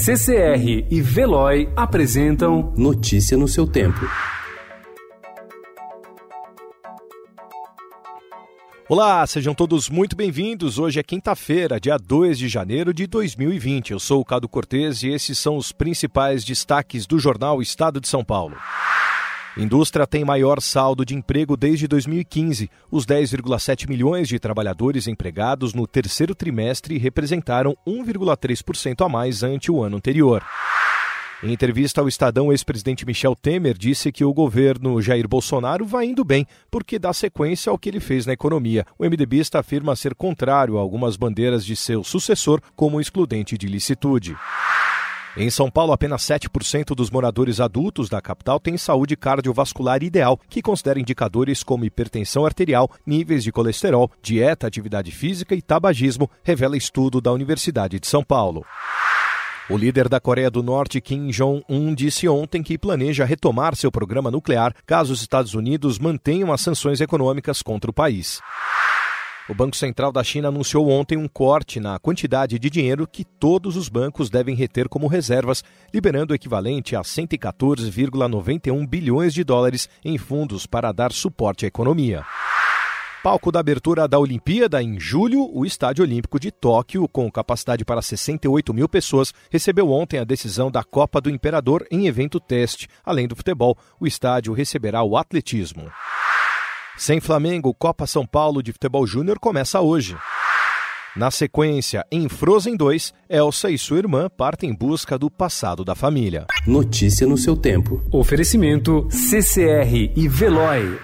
CCR e Veloy apresentam Notícia no seu tempo. Olá, sejam todos muito bem-vindos. Hoje é quinta-feira, dia 2 de janeiro de 2020. Eu sou o Cado Cortês e esses são os principais destaques do jornal Estado de São Paulo. Indústria tem maior saldo de emprego desde 2015. Os 10,7 milhões de trabalhadores empregados no terceiro trimestre representaram 1,3% a mais ante o ano anterior. Em entrevista ao Estadão, o ex-presidente Michel Temer disse que o governo Jair Bolsonaro vai indo bem, porque dá sequência ao que ele fez na economia. O MDBista afirma ser contrário a algumas bandeiras de seu sucessor, como excludente de licitude. Em São Paulo, apenas 7% dos moradores adultos da capital têm saúde cardiovascular ideal, que considera indicadores como hipertensão arterial, níveis de colesterol, dieta, atividade física e tabagismo, revela estudo da Universidade de São Paulo. O líder da Coreia do Norte, Kim Jong-un, disse ontem que planeja retomar seu programa nuclear caso os Estados Unidos mantenham as sanções econômicas contra o país. O Banco Central da China anunciou ontem um corte na quantidade de dinheiro que todos os bancos devem reter como reservas, liberando o equivalente a 114,91 bilhões de dólares em fundos para dar suporte à economia. Palco da abertura da Olimpíada em julho, o Estádio Olímpico de Tóquio, com capacidade para 68 mil pessoas, recebeu ontem a decisão da Copa do Imperador em evento teste. Além do futebol, o estádio receberá o atletismo. Sem Flamengo, Copa São Paulo de Futebol Júnior começa hoje. Na sequência, em Frozen 2, Elsa e sua irmã partem em busca do passado da família. Notícia no seu tempo. Oferecimento CCR e Veloy.